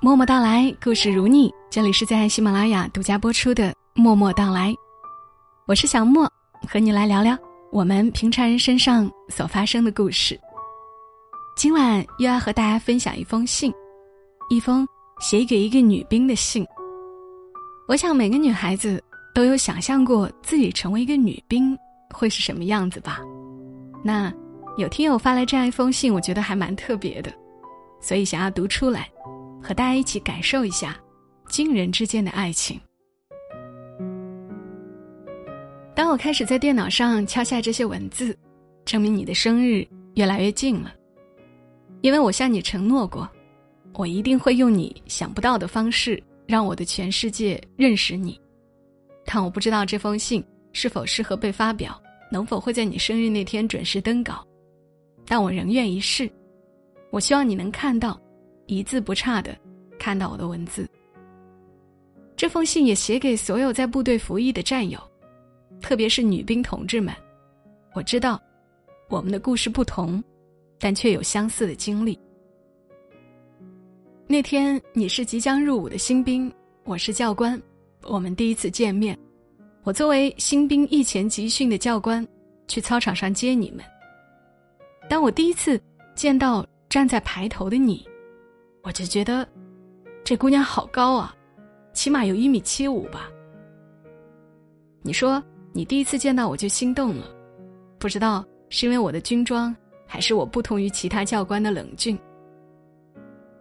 默默到来，故事如你。这里是在喜马拉雅独家播出的《默默到来》，我是小莫，和你来聊聊我们平常人身上所发生的故事。今晚又要和大家分享一封信，一封写给一个女兵的信。我想每个女孩子都有想象过自己成为一个女兵会是什么样子吧？那有听友发来这样一封信，我觉得还蛮特别的，所以想要读出来。和大家一起感受一下惊人之间的爱情。当我开始在电脑上敲下这些文字，证明你的生日越来越近了，因为我向你承诺过，我一定会用你想不到的方式让我的全世界认识你。但我不知道这封信是否适合被发表，能否会在你生日那天准时登稿，但我仍愿一试。我希望你能看到。一字不差的看到我的文字。这封信也写给所有在部队服役的战友，特别是女兵同志们。我知道，我们的故事不同，但却有相似的经历。那天你是即将入伍的新兵，我是教官，我们第一次见面。我作为新兵役前集训的教官，去操场上接你们。当我第一次见到站在排头的你。我就觉得，这姑娘好高啊，起码有一米七五吧。你说你第一次见到我就心动了，不知道是因为我的军装，还是我不同于其他教官的冷峻。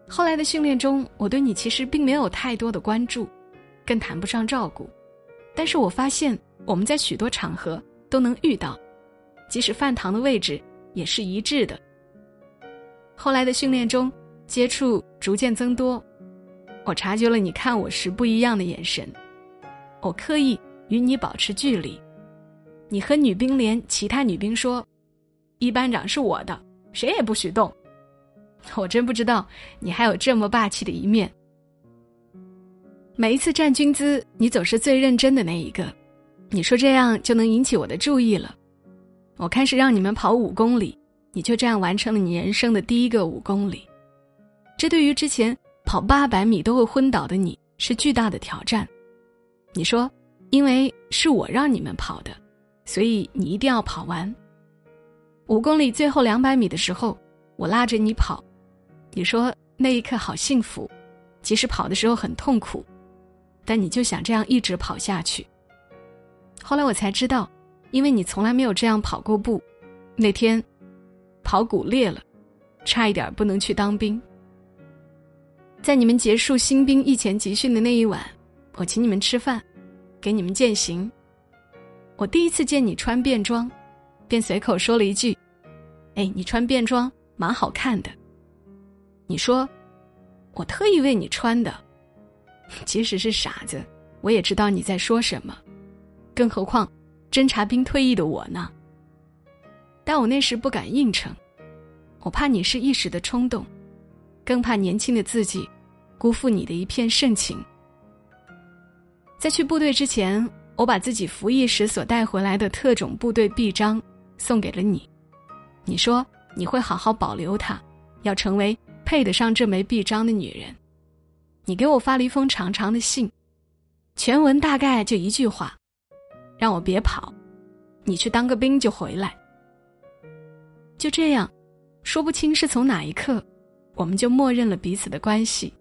后来的训练中，我对你其实并没有太多的关注，更谈不上照顾。但是我发现我们在许多场合都能遇到，即使饭堂的位置也是一致的。后来的训练中。接触逐渐增多，我察觉了你看我时不一样的眼神。我刻意与你保持距离。你和女兵连其他女兵说：“一班长是我的，谁也不许动。”我真不知道你还有这么霸气的一面。每一次站军姿，你总是最认真的那一个。你说这样就能引起我的注意了。我开始让你们跑五公里，你就这样完成了你人生的第一个五公里。这对于之前跑八百米都会昏倒的你是巨大的挑战。你说，因为是我让你们跑的，所以你一定要跑完。五公里最后两百米的时候，我拉着你跑，你说那一刻好幸福，即使跑的时候很痛苦，但你就想这样一直跑下去。后来我才知道，因为你从来没有这样跑过步，那天跑骨裂了，差一点不能去当兵。在你们结束新兵役前集训的那一晚，我请你们吃饭，给你们践行。我第一次见你穿便装，便随口说了一句：“哎，你穿便装蛮好看的。”你说：“我特意为你穿的。”即使是傻子，我也知道你在说什么，更何况侦察兵退役的我呢？但我那时不敢应承，我怕你是一时的冲动。更怕年轻的自己辜负你的一片盛情。在去部队之前，我把自己服役时所带回来的特种部队臂章送给了你。你说你会好好保留它，要成为配得上这枚臂章的女人。你给我发了一封长长的信，全文大概就一句话：让我别跑，你去当个兵就回来。就这样，说不清是从哪一刻。我们就默认了彼此的关系。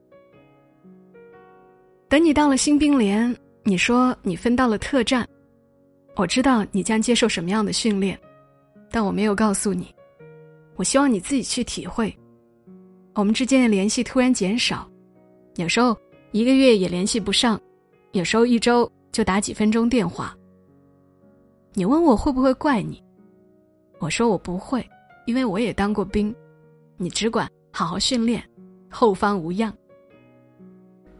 等你到了新兵连，你说你分到了特战，我知道你将接受什么样的训练，但我没有告诉你。我希望你自己去体会。我们之间的联系突然减少，有时候一个月也联系不上，有时候一周就打几分钟电话。你问我会不会怪你，我说我不会，因为我也当过兵。你只管。好好训练，后方无恙。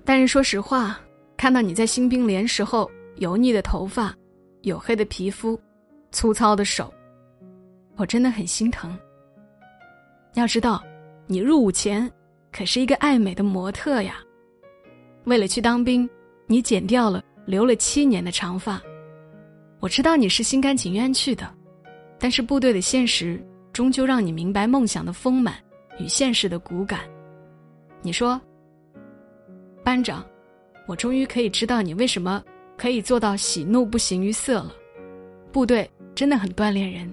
但是说实话，看到你在新兵连时候油腻的头发、黝黑的皮肤、粗糙的手，我真的很心疼。要知道，你入伍前可是一个爱美的模特呀。为了去当兵，你剪掉了留了七年的长发。我知道你是心甘情愿去的，但是部队的现实终究让你明白梦想的丰满。与现实的骨感，你说，班长，我终于可以知道你为什么可以做到喜怒不形于色了。部队真的很锻炼人。”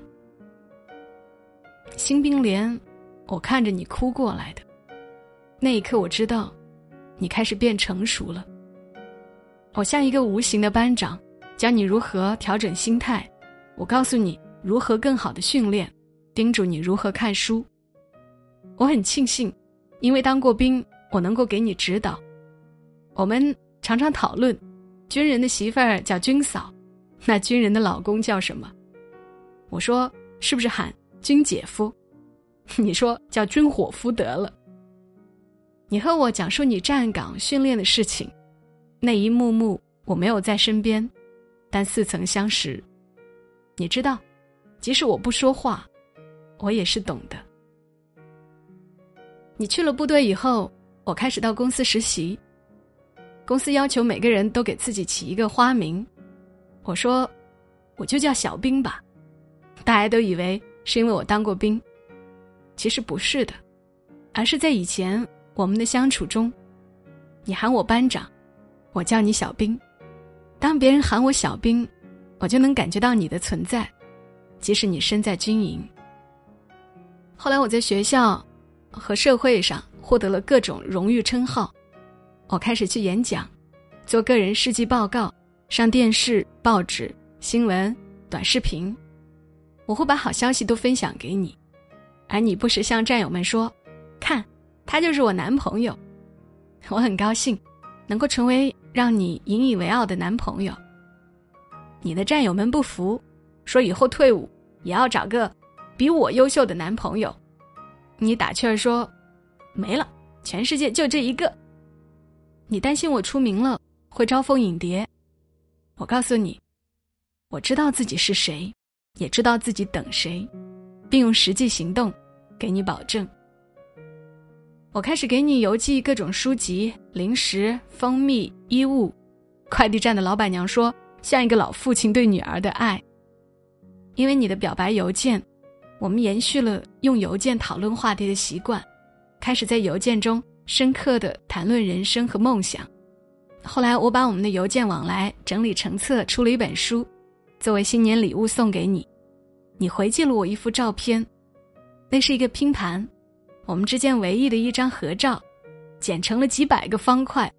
新兵连，我看着你哭过来的，那一刻我知道，你开始变成熟了。我像一个无形的班长，教你如何调整心态。我告诉你如何更好的训练，叮嘱你如何看书。我很庆幸，因为当过兵，我能够给你指导。我们常常讨论，军人的媳妇儿叫军嫂，那军人的老公叫什么？我说是不是喊军姐夫？你说叫军伙夫得了。你和我讲述你站岗训练的事情。那一幕幕我没有在身边，但似曾相识。你知道，即使我不说话，我也是懂的。你去了部队以后，我开始到公司实习。公司要求每个人都给自己起一个花名，我说我就叫小兵吧。大家都以为是因为我当过兵，其实不是的，而是在以前我们的相处中，你喊我班长。我叫你小兵，当别人喊我小兵，我就能感觉到你的存在，即使你身在军营。后来我在学校和社会上获得了各种荣誉称号，我开始去演讲，做个人事迹报告，上电视、报纸、新闻、短视频，我会把好消息都分享给你，而你不时向战友们说：“看，他就是我男朋友。”我很高兴，能够成为。让你引以为傲的男朋友，你的战友们不服，说以后退伍也要找个比我优秀的男朋友。你打趣儿说：“没了，全世界就这一个。”你担心我出名了会招蜂引蝶，我告诉你，我知道自己是谁，也知道自己等谁，并用实际行动给你保证。我开始给你邮寄各种书籍、零食、蜂蜜、衣物。快递站的老板娘说，像一个老父亲对女儿的爱。因为你的表白邮件，我们延续了用邮件讨论话题的习惯，开始在邮件中深刻的谈论人生和梦想。后来，我把我们的邮件往来整理成册，出了一本书，作为新年礼物送给你。你回寄了我一幅照片，那是一个拼盘。我们之间唯一的一张合照，剪成了几百个方块。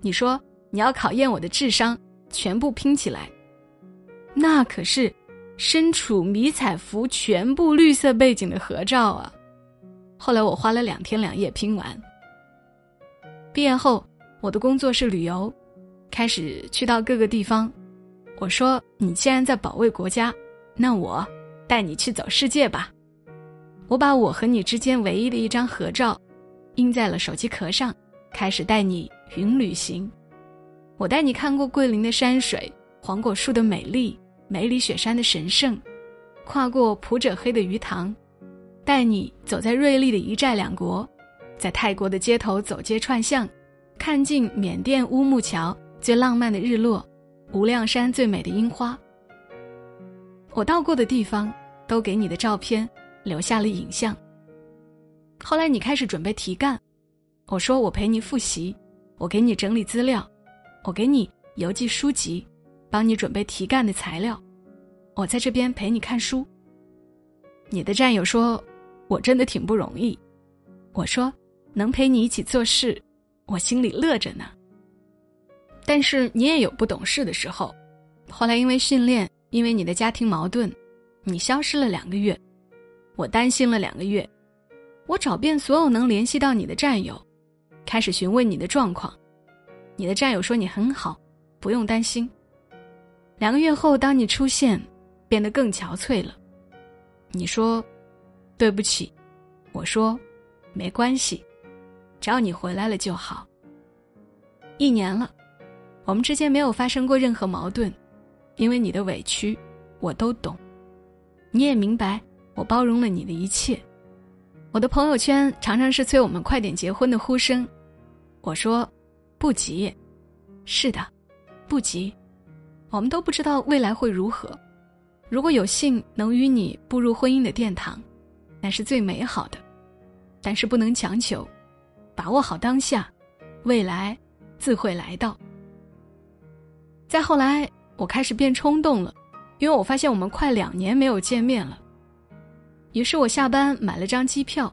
你说你要考验我的智商，全部拼起来，那可是身处迷彩服、全部绿色背景的合照啊！后来我花了两天两夜拼完。毕业后，我的工作是旅游，开始去到各个地方。我说：“你既然在保卫国家，那我带你去走世界吧。”我把我和你之间唯一的一张合照，印在了手机壳上，开始带你云旅行。我带你看过桂林的山水，黄果树的美丽，梅里雪山的神圣，跨过普者黑的鱼塘，带你走在瑞丽的一寨两国，在泰国的街头走街串巷，看尽缅甸乌木桥最浪漫的日落，无量山最美的樱花。我到过的地方，都给你的照片。留下了影像。后来你开始准备题干，我说我陪你复习，我给你整理资料，我给你邮寄书籍，帮你准备题干的材料，我在这边陪你看书。你的战友说，我真的挺不容易。我说能陪你一起做事，我心里乐着呢。但是你也有不懂事的时候。后来因为训练，因为你的家庭矛盾，你消失了两个月。我担心了两个月，我找遍所有能联系到你的战友，开始询问你的状况。你的战友说你很好，不用担心。两个月后，当你出现，变得更憔悴了。你说对不起，我说没关系，只要你回来了就好。一年了，我们之间没有发生过任何矛盾，因为你的委屈我都懂，你也明白。我包容了你的一切，我的朋友圈常常是催我们快点结婚的呼声。我说，不急，是的，不急，我们都不知道未来会如何。如果有幸能与你步入婚姻的殿堂，那是最美好的。但是不能强求，把握好当下，未来自会来到。再后来，我开始变冲动了，因为我发现我们快两年没有见面了。于是我下班买了张机票，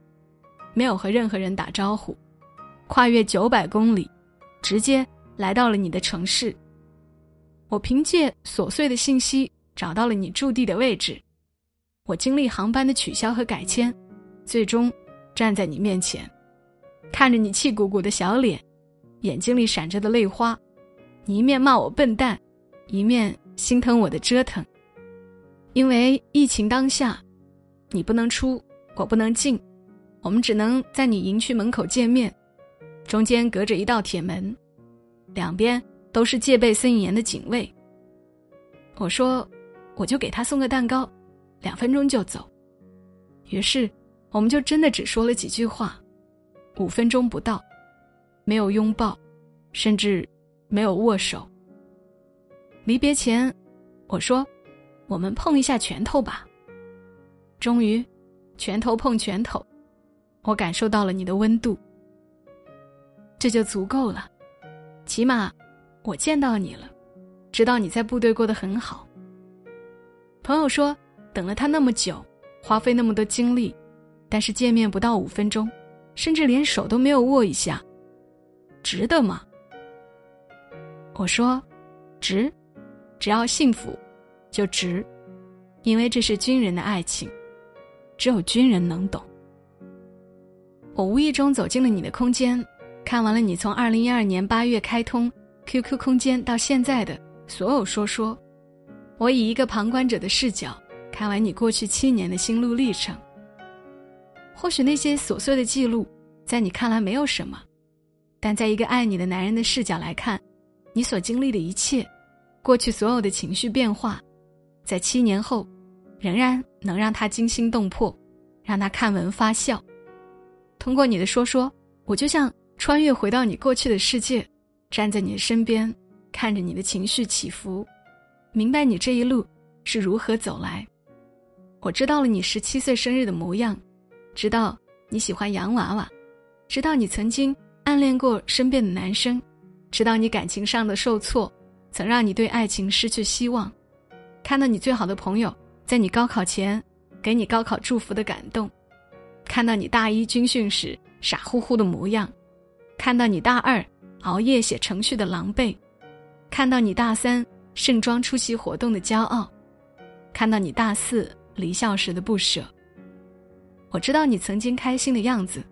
没有和任何人打招呼，跨越九百公里，直接来到了你的城市。我凭借琐碎的信息找到了你驻地的位置，我经历航班的取消和改签，最终站在你面前，看着你气鼓鼓的小脸，眼睛里闪着的泪花。你一面骂我笨蛋，一面心疼我的折腾。因为疫情当下，你不能出，我不能进，我们只能在你营区门口见面，中间隔着一道铁门，两边都是戒备森严的警卫。我说，我就给他送个蛋糕，两分钟就走。于是，我们就真的只说了几句话，五分钟不到，没有拥抱，甚至。没有握手。离别前，我说：“我们碰一下拳头吧。”终于，拳头碰拳头，我感受到了你的温度。这就足够了，起码我见到你了，知道你在部队过得很好。朋友说，等了他那么久，花费那么多精力，但是见面不到五分钟，甚至连手都没有握一下，值得吗？我说：“值，只要幸福，就值，因为这是军人的爱情，只有军人能懂。”我无意中走进了你的空间，看完了你从二零一二年八月开通 QQ 空间到现在的所有说说，我以一个旁观者的视角看完你过去七年的心路历程。或许那些琐碎的记录，在你看来没有什么，但在一个爱你的男人的视角来看。你所经历的一切，过去所有的情绪变化，在七年后，仍然能让他惊心动魄，让他看闻发笑。通过你的说说，我就像穿越回到你过去的世界，站在你的身边，看着你的情绪起伏，明白你这一路是如何走来。我知道了你十七岁生日的模样，直到你喜欢洋娃娃，直到你曾经暗恋过身边的男生。直到你感情上的受挫，曾让你对爱情失去希望；看到你最好的朋友在你高考前给你高考祝福的感动；看到你大一军训时傻乎乎的模样；看到你大二熬夜写程序的狼狈；看到你大三盛装出席活动的骄傲；看到你大四离校时的不舍。我知道你曾经开心的样子，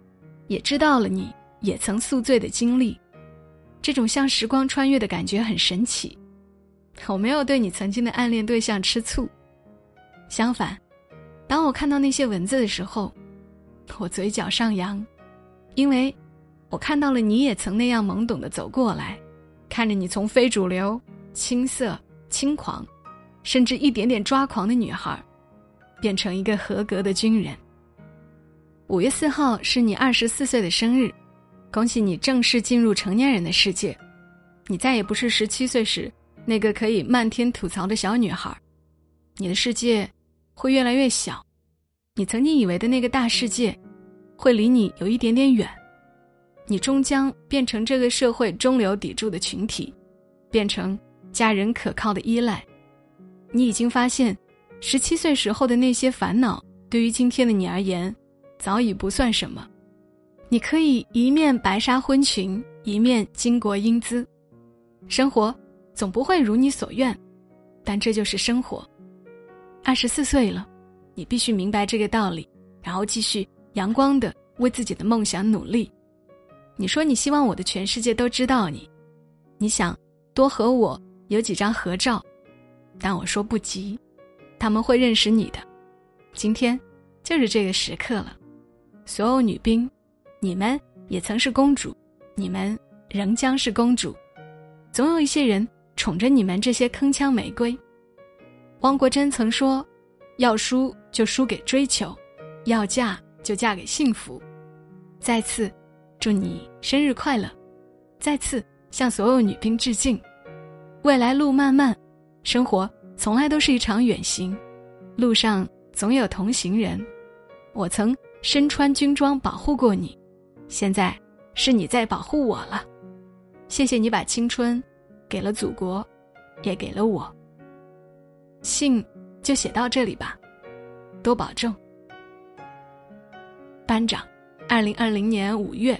也知道了你也曾宿醉的经历。这种像时光穿越的感觉很神奇，我没有对你曾经的暗恋对象吃醋，相反，当我看到那些文字的时候，我嘴角上扬，因为，我看到了你也曾那样懵懂的走过来，看着你从非主流、青涩、轻狂，甚至一点点抓狂的女孩，变成一个合格的军人。五月四号是你二十四岁的生日。恭喜你正式进入成年人的世界，你再也不是十七岁时那个可以漫天吐槽的小女孩，你的世界会越来越小，你曾经以为的那个大世界，会离你有一点点远，你终将变成这个社会中流砥柱的群体，变成家人可靠的依赖。你已经发现，十七岁时候的那些烦恼，对于今天的你而言，早已不算什么。你可以一面白纱婚裙，一面巾帼英姿，生活总不会如你所愿，但这就是生活。二十四岁了，你必须明白这个道理，然后继续阳光的为自己的梦想努力。你说你希望我的全世界都知道你，你想多和我有几张合照，但我说不急，他们会认识你的。今天就是这个时刻了，所有女兵。你们也曾是公主，你们仍将是公主。总有一些人宠着你们这些铿锵玫瑰。汪国真曾说：“要输就输给追求，要嫁就嫁给幸福。”再次祝你生日快乐！再次向所有女兵致敬。未来路漫漫，生活从来都是一场远行，路上总有同行人。我曾身穿军装保护过你。现在是你在保护我了，谢谢你把青春给了祖国，也给了我。信就写到这里吧，多保重。班长，二零二零年五月，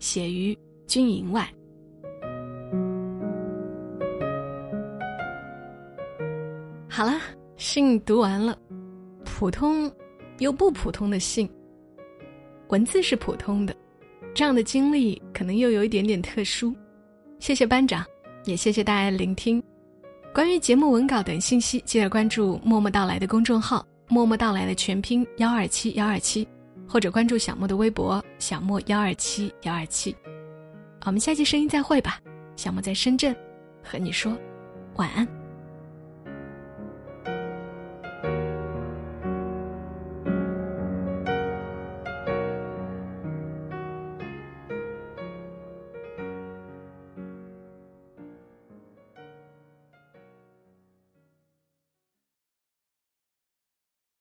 写于军营外。好了，信读完了，普通又不普通的信。文字是普通的，这样的经历可能又有一点点特殊。谢谢班长，也谢谢大家的聆听。关于节目文稿等信息，记得关注“默默到来”的公众号“默默到来”的全拼幺二七幺二七，或者关注小莫的微博“小莫幺二七幺二七”。我们下期声音再会吧，小莫在深圳，和你说晚安。